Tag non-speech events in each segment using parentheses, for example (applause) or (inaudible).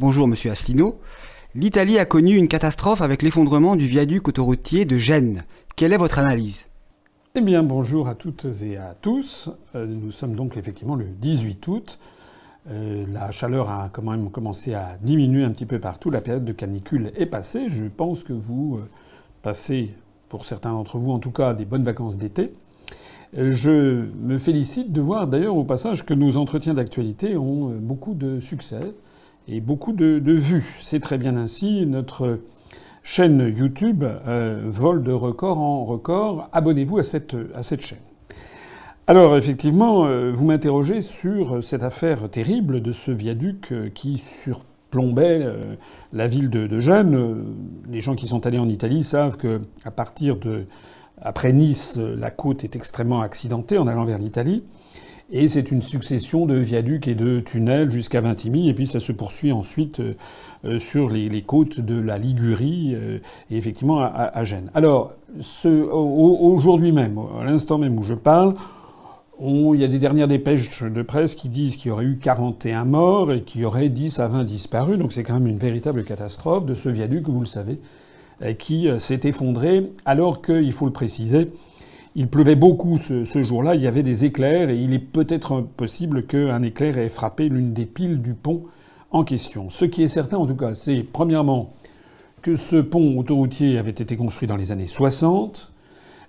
Bonjour Monsieur Asselineau. L'Italie a connu une catastrophe avec l'effondrement du viaduc autoroutier de Gênes. Quelle est votre analyse? Eh bien, bonjour à toutes et à tous. Euh, nous sommes donc effectivement le 18 août. Euh, la chaleur a quand même commencé à diminuer un petit peu partout. La période de canicule est passée. Je pense que vous euh, passez, pour certains d'entre vous en tout cas, des bonnes vacances d'été. Je me félicite de voir d'ailleurs au passage que nos entretiens d'actualité ont beaucoup de succès et beaucoup de, vues. C'est très bien ainsi. Notre chaîne YouTube euh, vole de record en record. Abonnez-vous à cette, à cette chaîne. Alors effectivement, euh, vous m'interrogez sur cette affaire terrible de ce viaduc euh, qui surplombait la ville de, Gênes. Les gens qui sont allés en Italie savent que à partir de après Nice, la côte est extrêmement accidentée en allant vers l'Italie. Et c'est une succession de viaducs et de tunnels jusqu'à Vintimille, et puis ça se poursuit ensuite euh, euh, sur les, côtes de la Ligurie euh, et effectivement à, Gênes. Alors, aujourd'hui même, à l'instant même où je parle, il y a des dernières dépêches de presse qui disent qu'il y aurait eu 41 morts et qu'il y aurait 10 à 20 disparus. Donc c'est quand même une véritable catastrophe de ce viaduc, vous le savez, qui s'est effondré alors qu'il faut le préciser, il pleuvait beaucoup ce, jour-là, il y avait des éclairs, et il est peut-être possible qu'un éclair ait frappé l'une des piles du pont en question. Ce qui est certain, en tout cas, c'est premièrement que ce pont autoroutier avait été construit dans les années 60,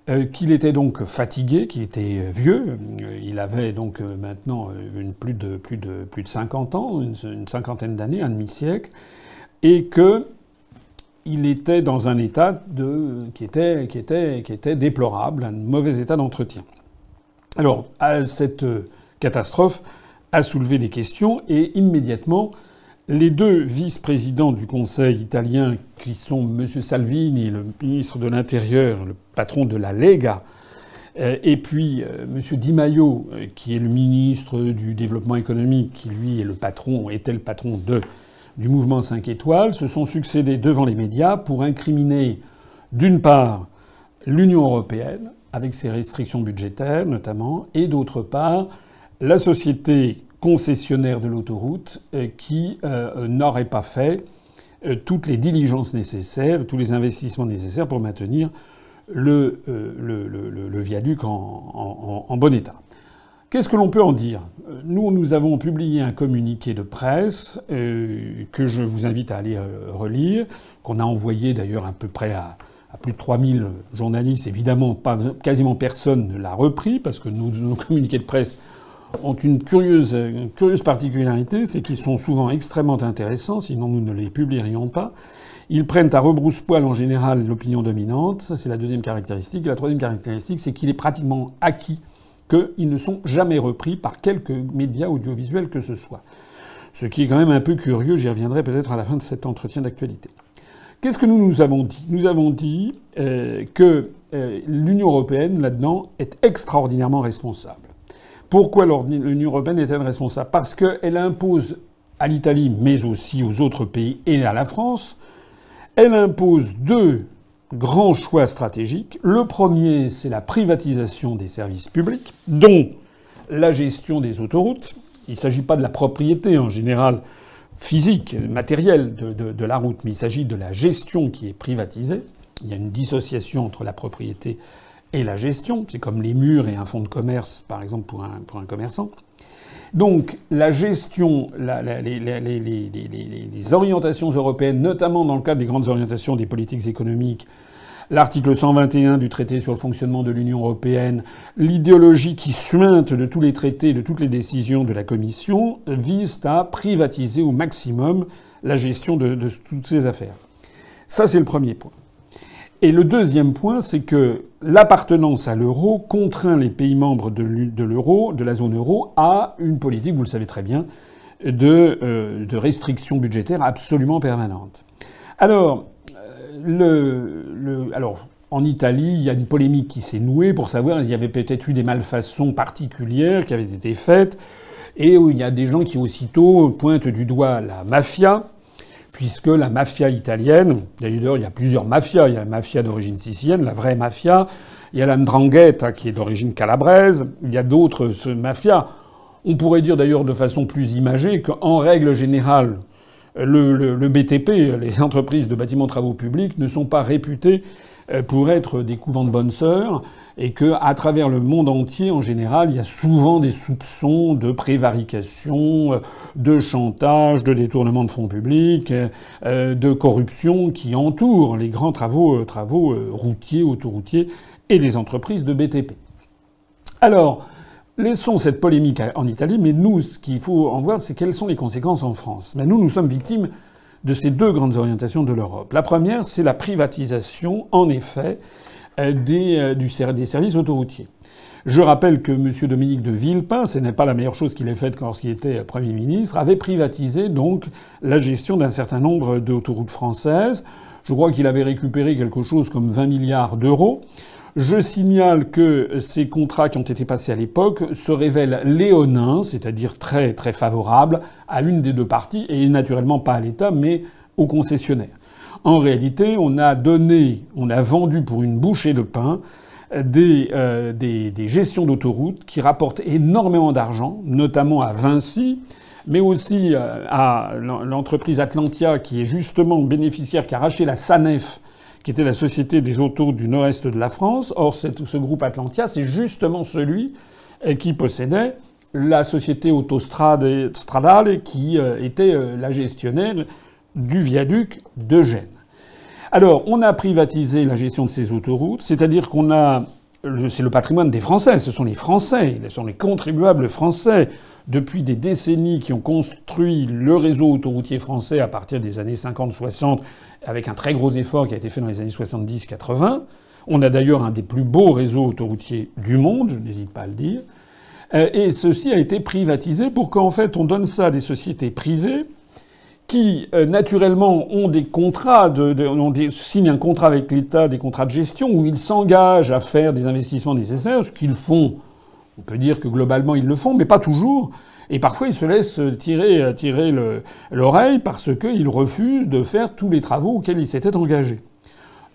euh, qu'il était donc fatigué, qu'il était vieux. Il avait donc euh, maintenant euh, plus, de, plus, de, plus de 50 ans, une cinquantaine d'années, un demi-siècle, et que il était dans un état qui, était, déplorable, un mauvais état d'entretien. Alors, cette catastrophe a soulevé des questions et immédiatement, les deux vice-présidents du Conseil italien, qui sont M. Salvini, le ministre de l'Intérieur, le patron de la Lega, euh, et puis euh, M. Di Maio, euh, qui est le ministre du Développement économique, qui lui est le patron, était le patron de du mouvement 5 étoiles se sont succédés devant les médias pour incriminer, d'une part, l'Union européenne, avec ses restrictions budgétaires notamment, et d'autre part, la société concessionnaire de l'autoroute euh, qui euh, n'aurait pas fait euh, toutes les diligences nécessaires, tous les investissements nécessaires pour maintenir le, viaduc en bon état. Qu'est-ce que l'on peut en dire? Nous, nous avons publié un communiqué de presse euh, que je vous invite à aller euh, relire, qu'on a envoyé d'ailleurs à peu près à, plus de 3000 journalistes. Évidemment, pas, quasiment personne ne l'a repris parce que nos, communiqués de presse ont une curieuse, curieuse particularité, c'est qu'ils sont souvent extrêmement intéressants, sinon nous ne les publierions pas. Ils prennent à rebrousse-poil en général l'opinion dominante, ça c'est la deuxième caractéristique. La troisième caractéristique, c'est qu'il est pratiquement acquis qu'ils ne sont jamais repris par quelque média audiovisuel que ce soit. Ce qui est quand même un peu curieux, j'y reviendrai peut-être à la fin de cet entretien d'actualité. Qu'est-ce que nous nous avons dit? Nous avons dit euh, que euh, l'Union européenne, là-dedans, est extraordinairement responsable. Pourquoi l'Union européenne est-elle responsable? Parce qu'elle impose à l'Italie, mais aussi aux autres pays et à la France, elle impose deux grand choix stratégique. Le premier, c'est la privatisation des services publics, dont la gestion des autoroutes. Il ne s'agit pas de la propriété en général physique, matérielle de, la route, mais il s'agit de la gestion qui est privatisée. Il y a une dissociation entre la propriété et la gestion. C'est comme les murs et un fonds de commerce, par exemple, pour un, pour un commerçant. Donc la gestion, les, orientations européennes, notamment dans le cadre des grandes orientations des politiques économiques, l'article 121 du traité sur le fonctionnement de l'Union européenne, l'idéologie qui suinte de tous les traités, de toutes les décisions de la Commission, visent à privatiser au maximum la gestion de toutes ces affaires. Ça, c'est le premier point. Et le deuxième point, c'est que l'appartenance à l'euro contraint les pays membres de l'euro, de la zone euro, à une politique, vous le savez très bien, de, euh, de restrictions budgétaires absolument permanentes. Alors, euh, alors, en Italie, il y a une polémique qui s'est nouée pour savoir s'il y avait peut-être eu des malfaçons particulières qui avaient été faites, et où il y a des gens qui aussitôt pointent du doigt la mafia, puisque la mafia italienne, d'ailleurs il y a plusieurs mafias, il y a la mafia d'origine sicilienne, la vraie mafia, il y a la Ndrangheta qui est d'origine calabraise, il y a d'autres mafias. On pourrait dire d'ailleurs de façon plus imagée qu'en règle générale, le, BTP, les entreprises de bâtiments travaux publics, ne sont pas réputées pour être des couvents de bonnes sœurs et que, à travers le monde entier, en général, il y a souvent des soupçons de prévarication, euh, de chantage, de détournement de fonds publics, euh, de corruption qui entourent les grands travaux, travaux routiers, autoroutiers et les entreprises de BTP. Alors, Laissons cette polémique en Italie, mais nous, ce qu'il faut en voir, c'est quelles sont les conséquences en France. Mais nous, nous sommes victimes de ces deux grandes orientations de l'Europe. La première, c'est la privatisation, en effet, euh, des, euh, des services autoroutiers. Je rappelle que M. Dominique de Villepin, ce n'est pas la meilleure chose qu'il ait faite lorsqu'il était Premier ministre, avait privatisé donc la gestion d'un certain nombre d'autoroutes françaises. Je crois qu'il avait récupéré quelque chose comme 20 milliards d'euros. Je signale que ces contrats qui ont été passés à l'époque se révèlent léonins, c'est-à-dire très très favorables à une des deux parties et naturellement pas à l'État mais aux concessionnaires. En réalité, on a donné, on a vendu pour une bouchée de pain des, euh, des gestions d'autoroutes qui rapportent énormément d'argent, notamment à Vinci, mais aussi euh, à l'entreprise Atlantia qui est justement bénéficiaire, qui a racheté la SANEF qui était la Société des autoroutes du nord-est de la France. Or, ce groupe Atlantia, c'est justement celui euh, qui possédait la société autostradale qui euh, était euh, la gestionnaire du viaduc de Gênes. Alors, on a privatisé la gestion de ces autoroutes, c'est-à-dire qu'on a c'est le patrimoine des Français, ce sont les Français, ce sont les contribuables français depuis des décennies qui ont construit le réseau autoroutier français à partir des années 50-60 avec un très gros effort qui a été fait dans les années 70-80. On a d'ailleurs un des plus beaux réseaux autoroutiers du monde, je n'hésite pas à le dire. Euh, et ceci a été privatisé pour qu'en fait on donne ça à des sociétés privées qui euh, naturellement ont des contrats, signent un contrat avec l'État, des contrats de gestion où ils s'engagent à faire des investissements nécessaires, ce qu'ils font. On peut dire que globalement ils le font, mais pas toujours. Et parfois, ils se laissent tirer, tirer l'oreille parce qu'ils refusent de faire tous les travaux auxquels ils s'étaient engagés.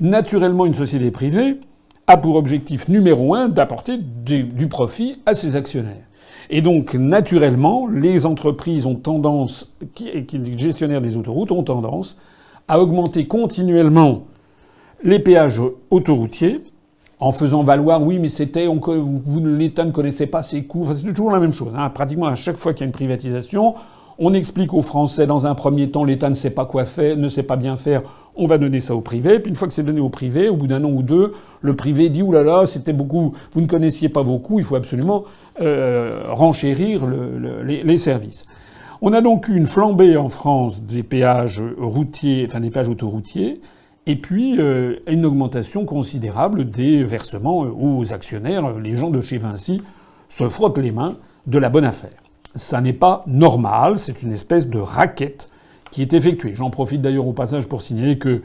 Naturellement, une société privée a pour objectif numéro un d'apporter du, profit à ses actionnaires. Et donc, naturellement, les entreprises ont tendance, les gestionnaires des autoroutes ont tendance à augmenter continuellement les péages autoroutiers en faisant valoir, oui, mais c'était, vous, l'État ne connaissait pas ses coûts. Enfin, c'est toujours la même chose. Hein. Pratiquement à chaque fois qu'il y a une privatisation, on explique aux Français dans un premier temps, l'État ne sait pas quoi faire, ne sait pas bien faire, on va donner ça au privé. Puis une fois que c'est donné au privé, au bout d'un an ou deux, le privé dit, oulala, là là, c'était beaucoup, vous ne connaissiez pas vos coûts, il faut absolument euh, renchérir les, les services. On a donc eu une flambée en France des péages routiers, enfin des péages autoroutiers et puis euh, une augmentation considérable des versements euh, aux actionnaires. Les gens de chez Vinci se frottent les mains de la bonne affaire. Ça n'est pas normal, c'est une espèce de raquette qui est effectuée. J'en profite d'ailleurs au passage pour signaler que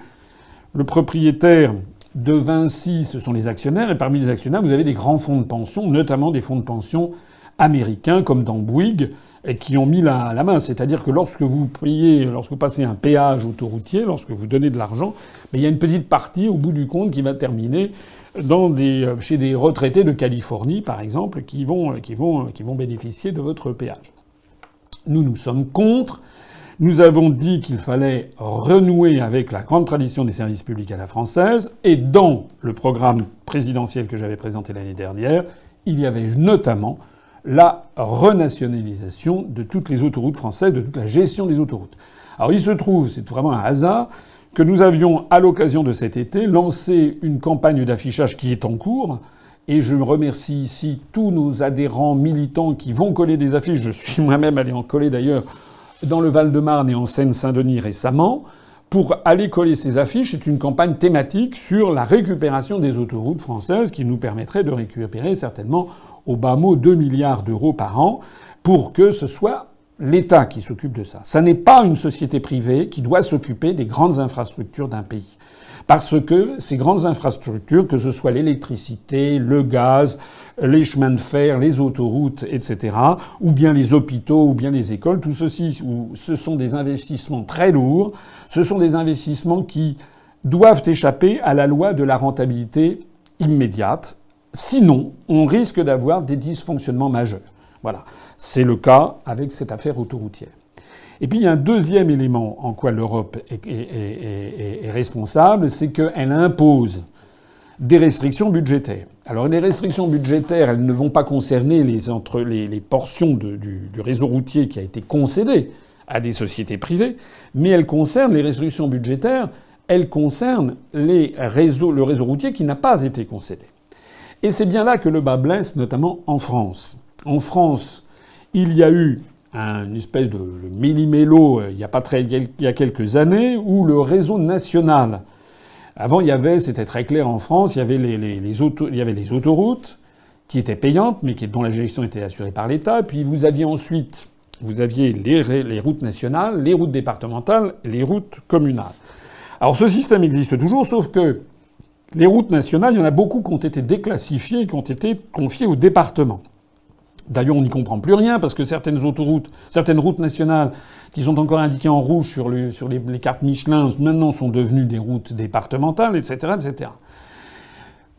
le propriétaire de Vinci, ce sont les actionnaires, et parmi les actionnaires, vous avez des grands fonds de pension, notamment des fonds de pension américains comme dans Bouygues, et qui ont mis la, main. C'est-à-dire que lorsque vous payez, lorsque vous passez un péage autoroutier, lorsque vous donnez de l'argent, il y a une petite partie au bout du compte qui va terminer euh, chez des retraités de Californie, par exemple, qui vont, qui vont bénéficier de votre péage. Nous, nous sommes contre. Nous avons dit qu'il fallait renouer avec la grande tradition des services publics à la française. Et dans le programme présidentiel que j'avais présenté l'année dernière, il y avait notamment la renationalisation de toutes les autoroutes françaises, de toute la gestion des autoroutes. Alors il se trouve, c'est vraiment un hasard, que nous avions, à l'occasion de cet été, lancé une campagne d'affichage qui est en cours. Et je remercie ici tous nos adhérents militants qui vont coller des affiches. Je suis moi-même allé en coller d'ailleurs dans le Val-de-Marne et en Seine-Saint-Denis récemment. Pour aller coller ces affiches, c'est une campagne thématique sur la récupération des autoroutes françaises qui nous permettrait de récupérer certainement au bas mot 2 milliards d'euros par an pour que ce soit l'État qui s'occupe de ça. Ça n'est pas une société privée qui doit s'occuper des grandes infrastructures d'un pays. Parce que ces grandes infrastructures, que ce soit l'électricité, le gaz, les chemins de fer, les autoroutes, etc., ou bien les hôpitaux, ou bien les écoles, tout ceci, ce sont des investissements très lourds, ce sont des investissements qui doivent échapper à la loi de la rentabilité immédiate Sinon, on risque d'avoir des dysfonctionnements majeurs. Voilà. C'est le cas avec cette affaire autoroutière. Et puis il y a un deuxième élément en quoi l'Europe est, responsable, c'est qu'elle impose des restrictions budgétaires. Alors les restrictions budgétaires, elles ne vont pas concerner les, portions du, réseau routier qui a été concédé à des sociétés privées, mais elles concernent les restrictions budgétaires, elles concernent le réseau routier qui n'a pas été concédé. Et c'est bien là que le bas blesse, notamment en France. En France, il y a eu une espèce de méli-mélo euh, il y a pas très, il y a quelques années où le réseau national avant, il y avait, c'était très clair en France, il y avait les, il y avait les autoroutes qui étaient payantes, mais qui, dont la gestion était assurée par l'État. Puis vous aviez ensuite, vous aviez les, les, routes nationales, les routes départementales, les routes communales. Alors ce système existe toujours, sauf que les routes nationales, il y en a beaucoup qui ont été déclassifiées, qui ont été confiées aux départements. D'ailleurs, on n'y comprend plus rien parce que certaines autoroutes, certaines routes nationales qui sont encore indiquées en rouge sur, les, cartes Michelin maintenant sont devenues des routes départementales, etc., etc.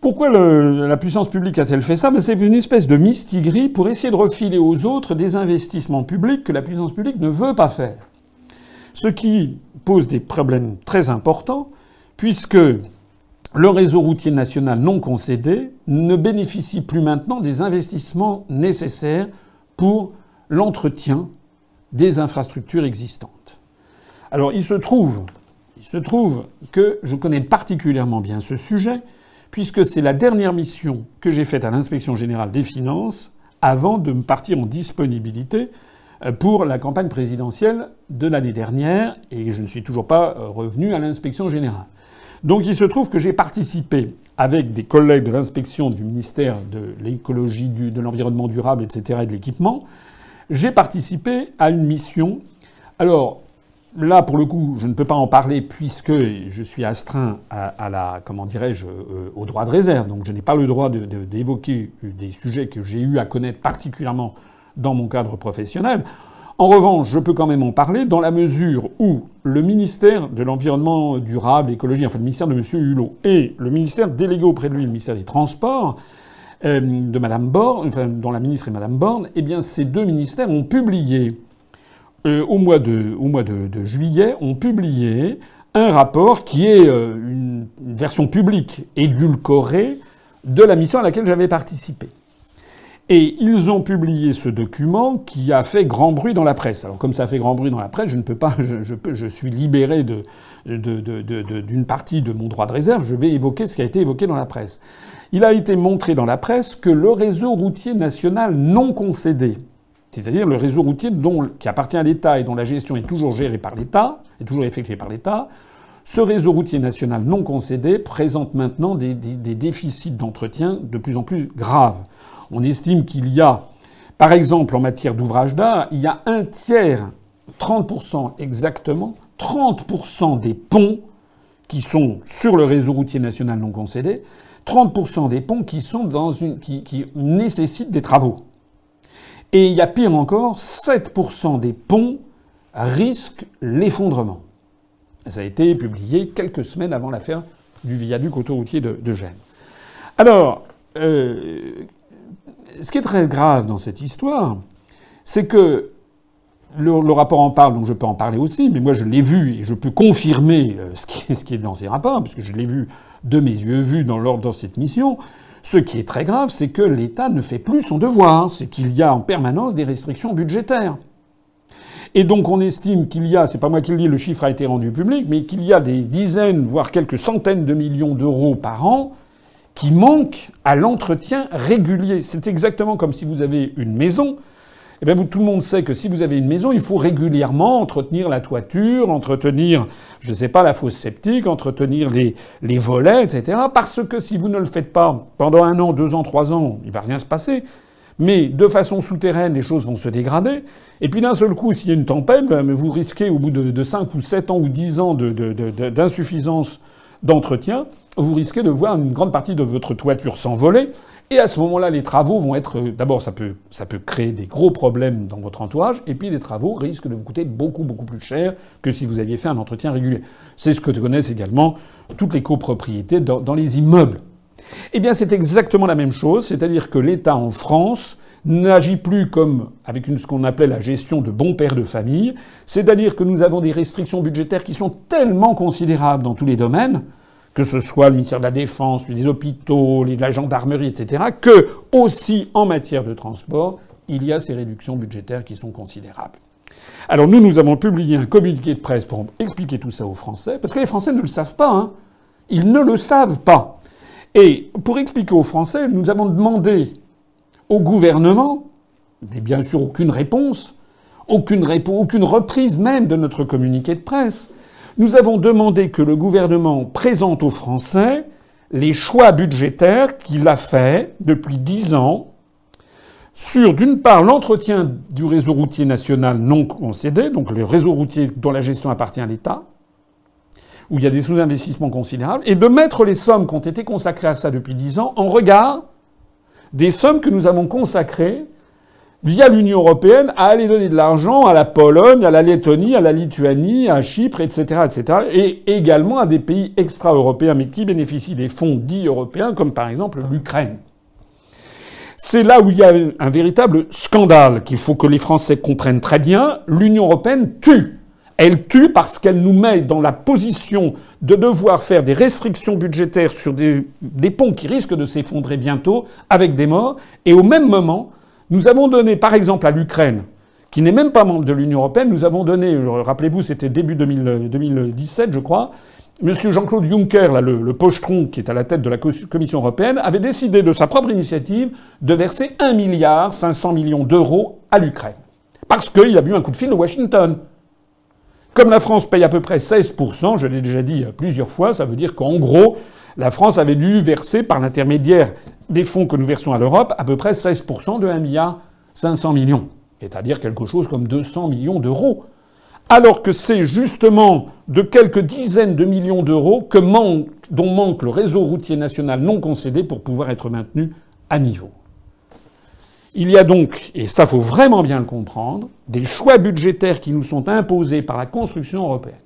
Pourquoi la puissance publique a-t-elle fait ça? Ben, C'est une espèce de mistigris pour essayer de refiler aux autres des investissements publics que la puissance publique ne veut pas faire. Ce qui pose des problèmes très importants, puisque le réseau routier national non concédé ne bénéficie plus maintenant des investissements nécessaires pour l'entretien des infrastructures existantes. Alors il se trouve, il se trouve que je connais particulièrement bien ce sujet puisque c'est la dernière mission que j'ai faite à l'inspection générale des finances avant de me partir en disponibilité euh, pour la campagne présidentielle de l'année dernière et je ne suis toujours pas euh, revenu à l'inspection générale. Donc il se trouve que j'ai participé avec des collègues de l'inspection du ministère de l'écologie, de l'environnement durable, etc. et de l'équipement. J'ai participé à une mission. Alors là, pour le coup, je ne peux pas en parler puisque je suis astreint à, la, comment dirais-je, euh, au droit de réserve. Donc je n'ai pas le droit d'évoquer des sujets que j'ai eu à connaître particulièrement dans mon cadre professionnel. En revanche, je peux quand même en parler dans la mesure où le ministère de l'Environnement durable, écologie, enfin le ministère de M. Hulot, et le ministère délégué auprès de lui, le ministère des Transports, euh, de Borne, enfin, dont la ministre est Mme Borne, eh bien ces deux ministères ont publié, euh, au mois, de, au mois de, juillet, ont publié un rapport qui est euh, une version publique édulcorée de la mission à laquelle j'avais participé. Et ils ont publié ce document qui a fait grand bruit dans la presse. Alors comme ça fait grand bruit dans la presse, je ne peux pas, (laughs) je, suis libéré d'une partie de mon droit de réserve. Je vais évoquer ce qui a été évoqué dans la presse. Il a été montré dans la presse que le réseau routier national non concédé, c'est-à-dire le réseau routier qui appartient à l'État et dont la gestion est toujours gérée par l'État, est toujours effectuée par l'État, ce réseau routier national non concédé présente maintenant des déficits d'entretien de plus en plus graves. On estime qu'il y a, par exemple, en matière d'ouvrage d'art, il y a un tiers, 30% exactement, 30% des ponts qui sont sur le réseau routier national non concédé, 30% des ponts qui sont dans une, qui, nécessitent des travaux. Et il y a pire encore, 7% des ponts risquent l'effondrement. Ça a été publié quelques semaines avant l'affaire du viaduc autoroutier de, de Gênes. Alors, euh, ce qui est très grave dans cette histoire, c'est que le, rapport en parle, donc je peux en parler aussi, mais moi je l'ai vu et je peux confirmer euh, ce qui, est, dans ces rapports, puisque je l'ai vu de mes yeux vus dans, dans cette mission. Ce qui est très grave, c'est que l'État ne fait plus son devoir, c'est qu'il y a en permanence des restrictions budgétaires. Et donc on estime qu'il y a, c'est pas moi qui le dis, le chiffre a été rendu public, mais qu'il y a des dizaines, voire quelques centaines de millions d'euros par an qui manque à l'entretien régulier. C'est exactement comme si vous avez une maison. Eh bien, tout le monde sait que si vous avez une maison, il faut régulièrement entretenir la toiture, entretenir, je ne sais pas, la fosse septique, entretenir les, les volets, etc. Parce que si vous ne le faites pas pendant un an, deux ans, trois ans, il va rien se passer. Mais de façon souterraine, les choses vont se dégrader. Et puis d'un seul coup, s'il y a une tempête, ben, vous risquez au bout de, de 5 ou 7 ans ou 10 ans d'insuffisance d'entretien, vous risquez de voir une grande partie de votre toiture s'envoler. Et à ce moment-là, les travaux vont être. D'abord, ça peut, ça peut créer des gros problèmes dans votre entourage. Et puis, les travaux risquent de vous coûter beaucoup, beaucoup plus cher que si vous aviez fait un entretien régulier. C'est ce que connaissent également toutes les copropriétés dans, dans les immeubles. Eh bien, c'est exactement la même chose. C'est-à-dire que l'État en France n'agit plus comme avec ce qu'on appelait la gestion de bon père de famille, c'est-à-dire que nous avons des restrictions budgétaires qui sont tellement considérables dans tous les domaines, que ce soit le ministère de la Défense, les hôpitaux, la gendarmerie, etc., que aussi en matière de transport, il y a ces réductions budgétaires qui sont considérables. Alors nous, nous avons publié un communiqué de presse pour expliquer tout ça aux Français, parce que les Français ne le savent pas. Hein. Ils ne le savent pas. Et pour expliquer aux Français, nous avons demandé au gouvernement, mais bien sûr aucune réponse, aucune, reprise même de notre communiqué de presse. Nous avons demandé que le gouvernement présente aux Français les choix budgétaires qu'il a faits depuis dix ans sur, d'une part, l'entretien du réseau routier national non concédé, donc le réseau routier dont la gestion appartient à l'État, où il y a des sous-investissements considérables, et de mettre les sommes qui ont été consacrées à ça depuis dix ans en regard des sommes que nous avons consacrées via l'Union européenne à aller donner de l'argent à la Pologne, à la Lettonie, à la Lituanie, à Chypre, etc., etc., et également à des pays extra-européens, mais qui bénéficient des fonds dits européens, comme par exemple l'Ukraine. C'est là où il y a un véritable scandale qu'il faut que les Français comprennent très bien. L'Union européenne tue. Elle tue parce qu'elle nous met dans la position de devoir faire des restrictions budgétaires sur des, ponts qui risquent de s'effondrer bientôt avec des morts. Et au même moment, nous avons donné, par exemple, à l'Ukraine, qui n'est même pas membre de l'Union européenne, nous avons donné, rappelez-vous, c'était début 2017, je crois, Monsieur Jean-Claude Juncker, le, pochetron qui est à la tête de la Commission européenne, avait décidé de sa propre initiative de verser 1 milliard 500 millions d'euros à l'Ukraine. Parce qu'il a eu un coup de fil de Washington. Comme la France paye à peu près 16%, je l'ai déjà dit plusieurs fois, ça veut dire qu'en gros, la France avait dû verser par l'intermédiaire des fonds que nous versons à l'Europe à peu près 16% de 1 milliard 500 millions. C'est-à-dire quelque chose comme 200 millions d'euros alors que c'est justement de quelques dizaines de millions d'euros dont manque le réseau routier national non concédé pour pouvoir être maintenu à niveau. Il y a donc, et ça faut vraiment bien le comprendre, des choix budgétaires qui nous sont imposés par la construction européenne.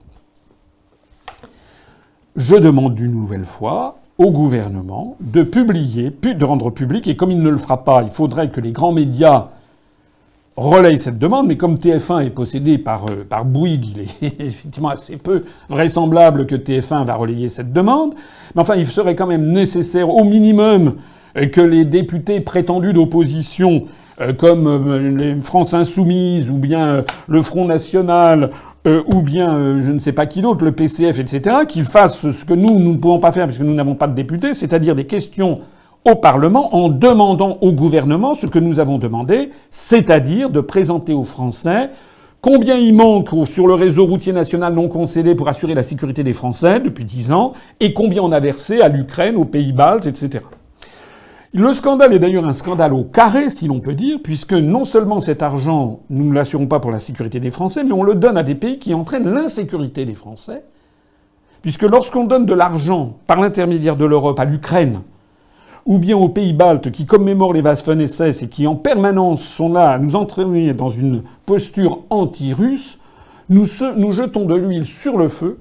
Je demande d'une nouvelle fois au gouvernement de publier, de rendre public, et comme il ne le fera pas, il faudrait que les grands médias relaye cette demande, mais comme TF1 est possédé par, euh, par Bouygues, il est (laughs) effectivement assez peu vraisemblable que TF1 va relayer cette demande. Mais enfin, il serait quand même nécessaire, au minimum, que les députés prétendus d'opposition, euh, comme les France Insoumise, ou bien le Front National, ou bien je ne sais pas qui d'autre, le PCF, etc., qu'ils fassent ce que nous, nous ne pouvons pas faire puisque nous n'avons pas de députés, c'est-à-dire des questions au Parlement en demandant au gouvernement ce que nous avons demandé, c'est-à-dire de présenter aux Français combien il manque sur le réseau routier national non concédé pour assurer la sécurité des Français depuis dix ans, et combien on a versé à l'Ukraine, aux Pays-Baltes, etc. Le scandale est d'ailleurs un scandale au carré, si l'on peut dire, puisque non seulement cet argent, nous ne l'assurons pas pour la sécurité des Français, mais on le donne à des pays qui entraînent l'insécurité des Français, puisque lorsqu'on donne de l'argent par l'intermédiaire de l'Europe à l'Ukraine, ou bien aux pays baltes qui commémorent les Waffen-SS et qui en permanence sont là à nous entraîner dans une posture anti-russe, nous, nous jetons de l'huile sur le feu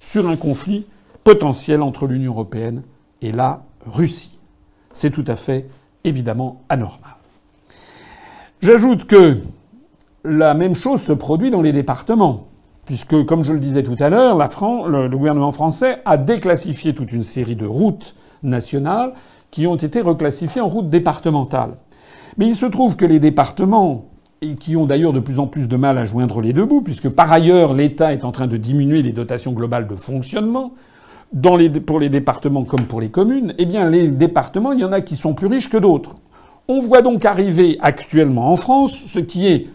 sur un conflit potentiel entre l'Union européenne et la Russie. C'est tout à fait évidemment anormal. J'ajoute que la même chose se produit dans les départements, puisque, comme je le disais tout à l'heure, le, gouvernement français a déclassifié toute une série de routes nationales qui ont été reclassifiés en routes départementales. Mais il se trouve que les départements, qui ont d'ailleurs de plus en plus de mal à joindre les deux bouts, puisque par ailleurs l'État est en train de diminuer les dotations globales de fonctionnement, pour les départements comme pour les communes, eh bien les départements, il y en a qui sont plus riches que d'autres. On voit donc arriver actuellement en France ce qui est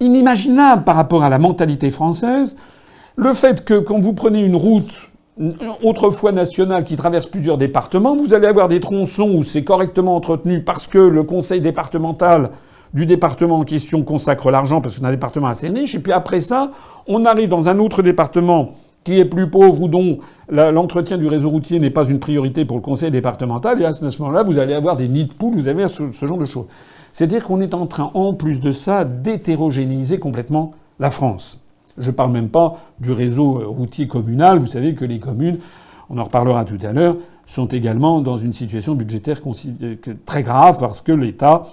inimaginable par rapport à la mentalité française, le fait que quand vous prenez une route autrefois nationale qui traverse plusieurs départements, vous allez avoir des tronçons où c'est correctement entretenu parce que le conseil départemental du département en question consacre l'argent parce que c'est un département assez riche. Et puis après ça, on arrive dans un autre département qui est plus pauvre ou dont l'entretien du réseau routier n'est pas une priorité pour le conseil départemental. Et à ce moment-là, vous allez avoir des nids de poules, vous avez ce, genre de choses. C'est-à-dire qu'on est en train, en plus de ça, d'hétérogénéiser complètement la France. Je parle même pas du réseau euh, routier communal. Vous savez que les communes, on en reparlera tout à l'heure, sont également dans une situation budgétaire très grave parce que l'État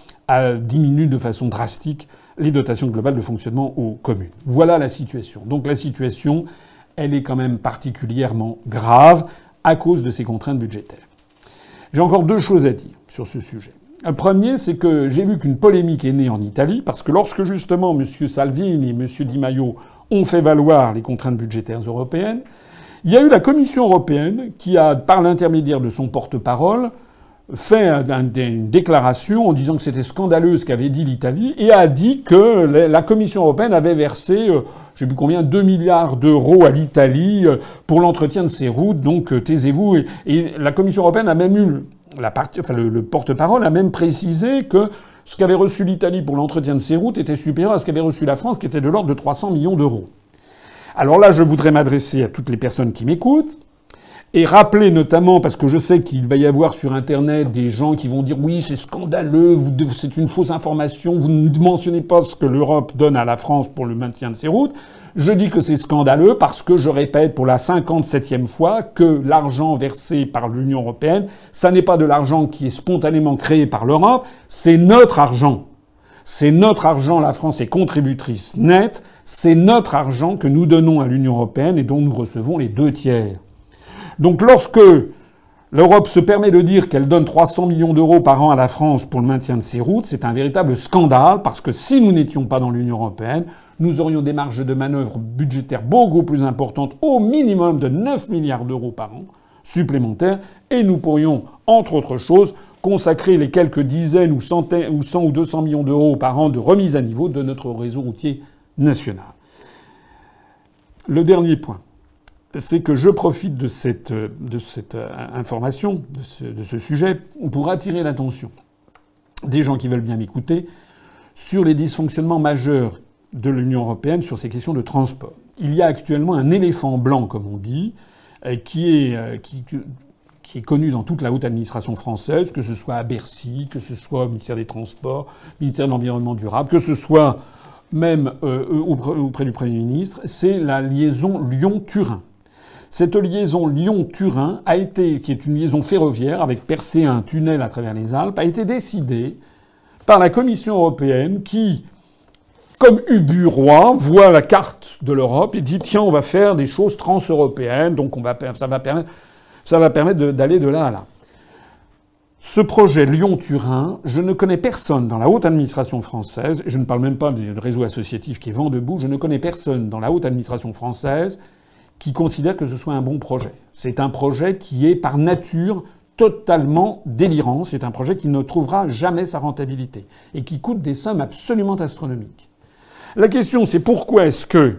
diminue de façon drastique les dotations globales de fonctionnement aux communes. Voilà la situation. Donc la situation, elle est quand même particulièrement grave à cause de ces contraintes budgétaires. J'ai encore deux choses à dire sur ce sujet. Le premier, c'est que j'ai vu qu'une polémique est née en Italie, parce que lorsque justement M. Salvini et M. Di Maio ont fait valoir les contraintes budgétaires européennes, il y a eu la Commission européenne qui a, par l'intermédiaire de son porte-parole, fait une déclaration en disant que c'était scandaleux ce qu'avait dit l'Italie et a dit que la Commission européenne avait versé, euh, je sais plus combien, 2 milliards d'euros à l'Italie euh, pour l'entretien de ses routes. Donc euh, taisez-vous. Et, la Commission européenne a même eu la enfin le, le porte-parole a même précisé que ce qu'avait reçu l'Italie pour l'entretien de ses routes était supérieur à ce qu'avait reçu la France, qui était de l'ordre de 300 millions d'euros. Alors là, je voudrais m'adresser à toutes les personnes qui m'écoutent et rappeler notamment, parce que je sais qu'il va y avoir sur Internet des gens qui vont dire oui, c'est scandaleux, c'est une fausse information, vous ne mentionnez pas ce que l'Europe donne à la France pour le maintien de ses routes. Je dis que c'est scandaleux parce que je répète pour la 57e fois que l'argent versé par l'Union européenne, ça n'est pas de l'argent qui est spontanément créé par l'Europe, c'est notre argent. C'est notre argent, la France est contributrice nette, c'est notre argent que nous donnons à l'Union européenne et dont nous recevons les deux tiers. Donc lorsque l'Europe se permet de dire qu'elle donne 300 millions d'euros par an à la France pour le maintien de ses routes, c'est un véritable scandale, parce que si nous n'étions pas dans l'Union européenne, nous aurions des marges de manœuvre budgétaires beaucoup plus importantes, au minimum de 9 milliards d'euros par an supplémentaires, et nous pourrions, entre autres choses, consacrer les quelques dizaines ou centaines ou 100 ou 200 millions d'euros par an de remise à niveau de notre réseau routier national. Le dernier point c'est que je profite de cette, euh, information, de ce, sujet, pour attirer l'attention des gens qui veulent bien m'écouter sur les dysfonctionnements majeurs de l'Union européenne sur ces questions de transport. Il y a actuellement un éléphant blanc, comme on dit, euh, qui est, euh, qui est connu dans toute la haute administration française, que ce soit à Bercy, que ce soit au ministère des Transports, au ministère de l'Environnement durable, que ce soit même auprès du Premier ministre, c'est la liaison Lyon-Turin. Cette liaison Lyon-Turin a été, qui est une liaison ferroviaire avec percé un tunnel à travers les Alpes, a été décidée par la Commission européenne qui, comme Ubu Roi, voit la carte de l'Europe et dit tiens, on va faire des choses trans-européennes, donc ça va permettre, ça va permettre d'aller de, là à là. Ce projet Lyon-Turin, je ne connais personne dans la haute administration française, et je ne parle même pas du réseau associatif qui est vent debout, je ne connais personne dans la haute administration française qui considère que ce soit un bon projet. C'est un projet qui est par nature totalement délirant. C'est un projet qui ne trouvera jamais sa rentabilité et qui coûte des sommes absolument astronomiques. La question, c'est pourquoi est-ce que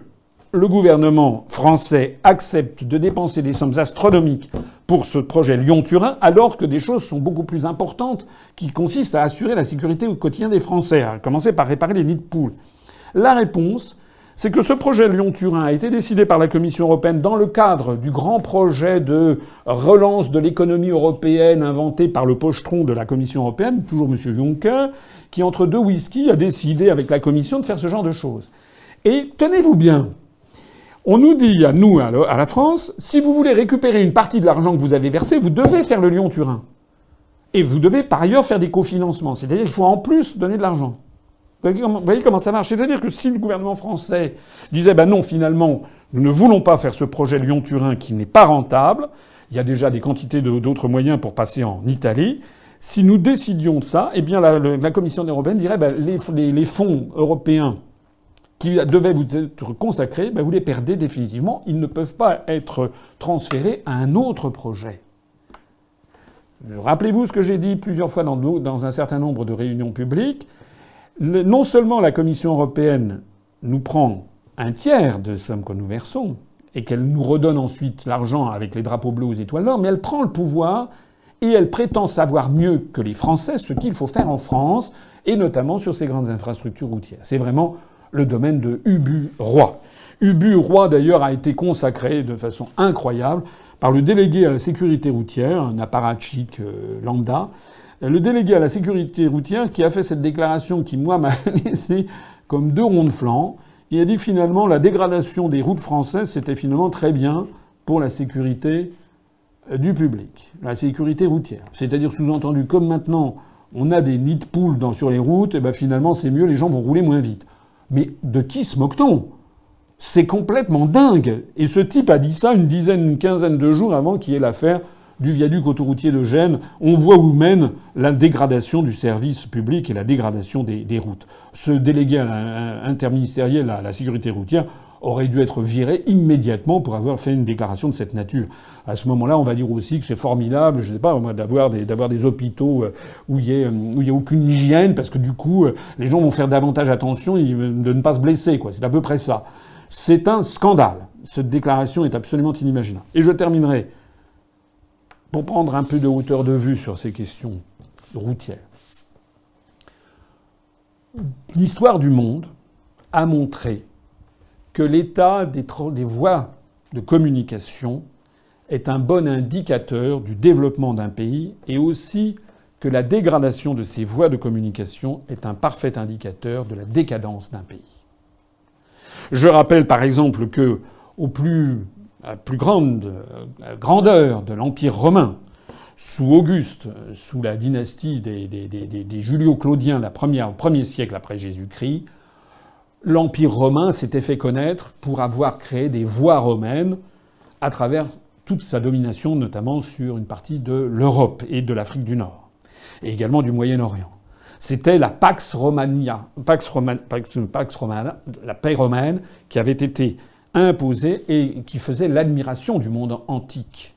le gouvernement français accepte de dépenser des sommes astronomiques pour ce projet Lyon-Turin, alors que des choses sont beaucoup plus importantes qui consistent à assurer la sécurité au quotidien des Français, à commencer par réparer les nids de poules? La réponse, c'est que ce projet Lyon-Turin a été décidé par la Commission européenne dans le cadre du grand projet de relance de l'économie européenne inventé par le pochetron de la Commission européenne, toujours M. Juncker, qui entre deux whisky a décidé avec la Commission de faire ce genre de choses. Et tenez-vous bien, on nous dit à nous, à la France, si vous voulez récupérer une partie de l'argent que vous avez versé, vous devez faire le Lyon-Turin. Et vous devez par ailleurs faire des cofinancements, c'est-à-dire qu'il faut en plus donner de l'argent. Vous voyez comment ça marche C'est-à-dire que si le gouvernement français disait ben non, finalement, nous ne voulons pas faire ce projet Lyon-Turin qui n'est pas rentable, il y a déjà des quantités d'autres moyens pour passer en Italie. Si nous décidions de ça, eh bien la, Commission européenne dirait ben, les, fonds européens qui devaient vous être consacrés, ben, vous les perdez définitivement. Ils ne peuvent pas être transférés à un autre projet. Rappelez-vous ce que j'ai dit plusieurs fois dans, dans un certain nombre de réunions publiques non seulement la Commission européenne nous prend un tiers de somme que nous versons, et qu'elle nous redonne ensuite l'argent avec les drapeaux bleus aux étoiles d'or, mais elle prend le pouvoir et elle prétend savoir mieux que les Français ce qu'il faut faire en France, et notamment sur ces grandes infrastructures routières. C'est vraiment le domaine de Ubu Roi. Ubu Roi, d'ailleurs, a été consacré de façon incroyable par le délégué à la sécurité routière, un apparatchik euh, lambda, le délégué à la sécurité routière qui a fait cette déclaration qui, moi, m'a (laughs) laissé comme deux ronds de flanc. Il a dit finalement la dégradation des routes françaises, c'était finalement très bien pour la sécurité du public, la sécurité routière. C'est-à-dire sous-entendu, comme maintenant on a des nids de poules sur les routes, et ben finalement c'est mieux, les gens vont rouler moins vite. Mais de qui se moque-t-on? C'est complètement dingue. Et ce type a dit ça une dizaine, une quinzaine de jours avant qu'il y ait l'affaire du viaduc autoroutier de Gênes. On voit où mène la dégradation du service public et la dégradation des, routes. Ce délégué interministériel à la sécurité routière aurait dû être viré immédiatement pour avoir fait une déclaration de cette nature. À ce moment-là, on va dire aussi que c'est formidable, je ne sais pas, d'avoir des, d'avoir des hôpitaux euh, où il n'y a, a, aucune hygiène, parce que du coup, euh, les gens vont faire davantage attention de ne pas se blesser. Quoi. C'est à peu près ça. C'est un scandale. Cette déclaration est absolument inimaginable. Et je terminerai, pour prendre un peu de hauteur de vue sur ces questions routières. L'histoire du monde a montré que l'état des, voies de communication est un bon indicateur du développement d'un pays et aussi que la dégradation de ces voies de communication est un parfait indicateur de la décadence d'un pays. Je rappelle par exemple que au plus, plus grande euh, grandeur de l'Empire romain, sous Auguste, sous la dynastie des, des Julio-Claudiens, la première, au premier siècle après Jésus-Christ, l'Empire romain s'était fait connaître pour avoir créé des voies romaines à travers toute sa domination, notamment sur une partie de l'Europe et de l'Afrique du Nord, et également du Moyen-Orient. C'était la Pax Romania, Pax, Pax Romana, la paix romaine, qui avait été imposée et qui faisait l'admiration du monde antique.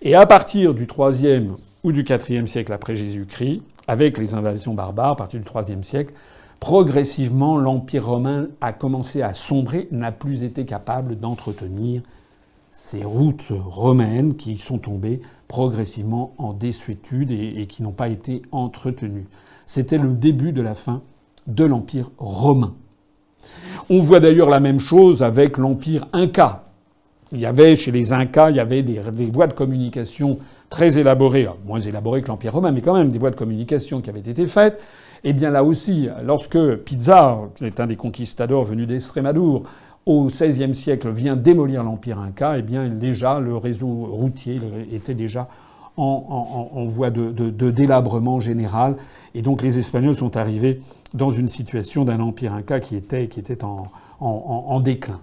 Et à partir du IIIe ou du IVe siècle après Jésus-Christ, avec les invasions barbares, à partir du IIIe siècle, progressivement, l'Empire romain a commencé à sombrer, n'a plus été capable d'entretenir ces routes romaines qui sont tombées progressivement en désuétude et, qui n'ont pas été entretenues. C'était le début de la fin de l'Empire romain. On voit d'ailleurs la même chose avec l'Empire inca. Il y avait chez les Incas, il y avait des, voies de communication très élaborées, moins élaborées que l'Empire romain, mais quand même des voies de communication qui avaient été faites. Eh bien là aussi, lorsque Pizarro, qui est un des conquistadors venus d'Estrémadure, au XVIe siècle vient démolir l'Empire Inca, eh bien déjà le réseau routier était déjà en, voie de, délabrement général. Et donc les Espagnols sont arrivés dans une situation d'un Empire Inca qui était, qui était en, déclin.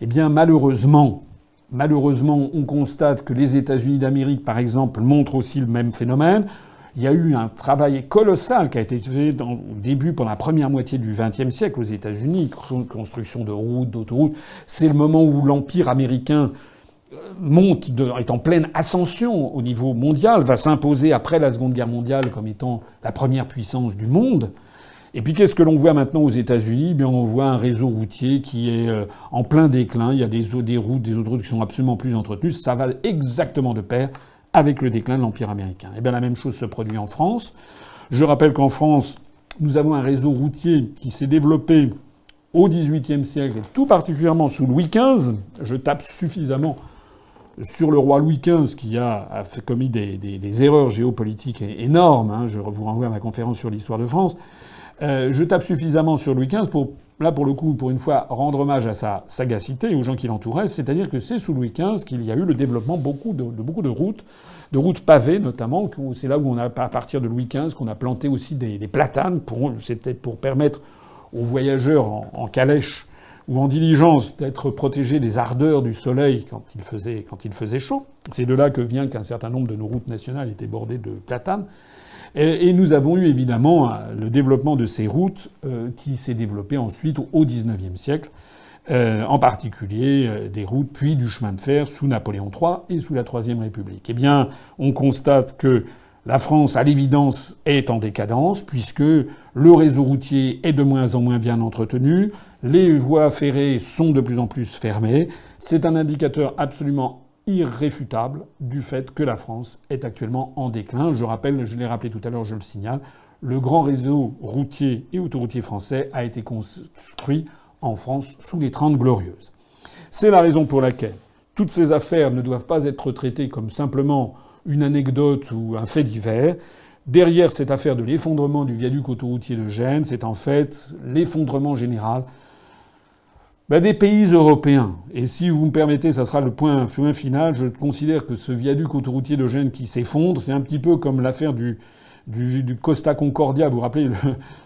Eh bien malheureusement, malheureusement, on constate que les États-Unis d'Amérique, par exemple, montrent aussi le même phénomène. Il y a eu un travail colossal qui a été fait au début, pendant la première moitié du XXe siècle aux États-Unis, construction de routes, d'autoroutes. C'est le moment où l'empire américain monte, est en pleine ascension au niveau mondial, va s'imposer après la Seconde Guerre mondiale comme étant la première puissance du monde. Et puis qu'est-ce que l'on voit maintenant aux États-Unis? Eh Bien, on voit un réseau routier qui est euh, en plein déclin. Il y a des, des routes, des autoroutes qui sont absolument plus entretenues. Ça va exactement de pair avec le déclin de l'Empire américain. Et eh bien la même chose se produit en France. Je rappelle qu'en France, nous avons un réseau routier qui s'est développé au XVIIIe siècle, et tout particulièrement sous Louis XV. Je tape suffisamment sur le roi Louis XV qui a, commis des, erreurs géopolitiques énormes. Hein. Je vous renvoie à ma conférence sur l'histoire de France. Euh, je tape suffisamment sur Louis XV pour, là pour le coup, pour une fois, rendre hommage à sa sagacité et aux gens qui l'entouraient. C'est-à-dire que c'est sous Louis XV qu'il y a eu le développement beaucoup de, beaucoup de routes, de routes pavées notamment. C'est là où on a, à partir de Louis XV, qu'on a planté aussi des, platanes. C'était pour permettre aux voyageurs en, calèche ou en diligence d'être protégés des ardeurs du soleil quand il faisait, quand il faisait chaud. C'est de là que vient qu'un certain nombre de nos routes nationales étaient bordées de platanes. Et, nous avons eu évidemment euh, le développement de ces routes euh, qui s'est développé ensuite au XIXe siècle, euh, en particulier des routes puis du chemin de fer sous Napoléon III et sous la Troisième République. Eh bien, on constate que la France, à l'évidence, est en décadence puisque le réseau routier est de moins en moins bien entretenu, les voies ferrées sont de plus en plus fermées. C'est un indicateur absolument irréfutable du fait que la France est actuellement en déclin. Je rappelle, je l'ai rappelé tout à l'heure, je le signale, le grand réseau routier et autoroutier français a été construit en France sous les Trente Glorieuses. C'est la raison pour laquelle toutes ces affaires ne doivent pas être traitées comme simplement une anecdote ou un fait divers. Derrière cette affaire de l'effondrement du viaduc autoroutier de Gênes, c'est en fait l'effondrement général ben, Des pays européens. Et si vous me permettez, ça sera le point, final. Je considère que ce viaduc autoroutier de Gênes qui s'effondre, c'est un petit peu comme l'affaire du, Costa Concordia. Vous vous rappelez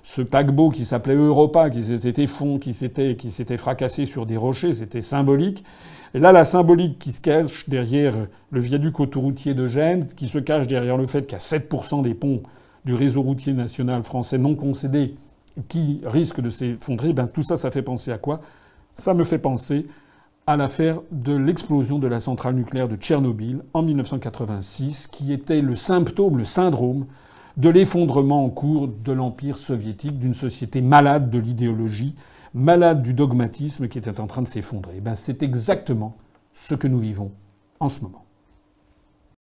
ce paquebot qui s'appelait Europa, qui s'était fond, qui s'était, qui s'était fracassé sur des rochers. C'était symbolique. Et là, la symbolique qui se cache derrière le viaduc autoroutier de Gênes, qui se cache derrière le fait qu'il y a 7% des ponts du réseau routier national français non concédés qui risquent de s'effondrer, ben, tout ça, ça fait penser à quoi? Ça me fait penser à l'affaire de l'explosion de la centrale nucléaire de Tchernobyl en 1986, qui était le symptôme, le syndrome de l'effondrement en cours de l'Empire soviétique, d'une société malade de l'idéologie, malade du dogmatisme qui était en train de s'effondrer. Ben, c'est exactement ce que nous vivons en ce moment.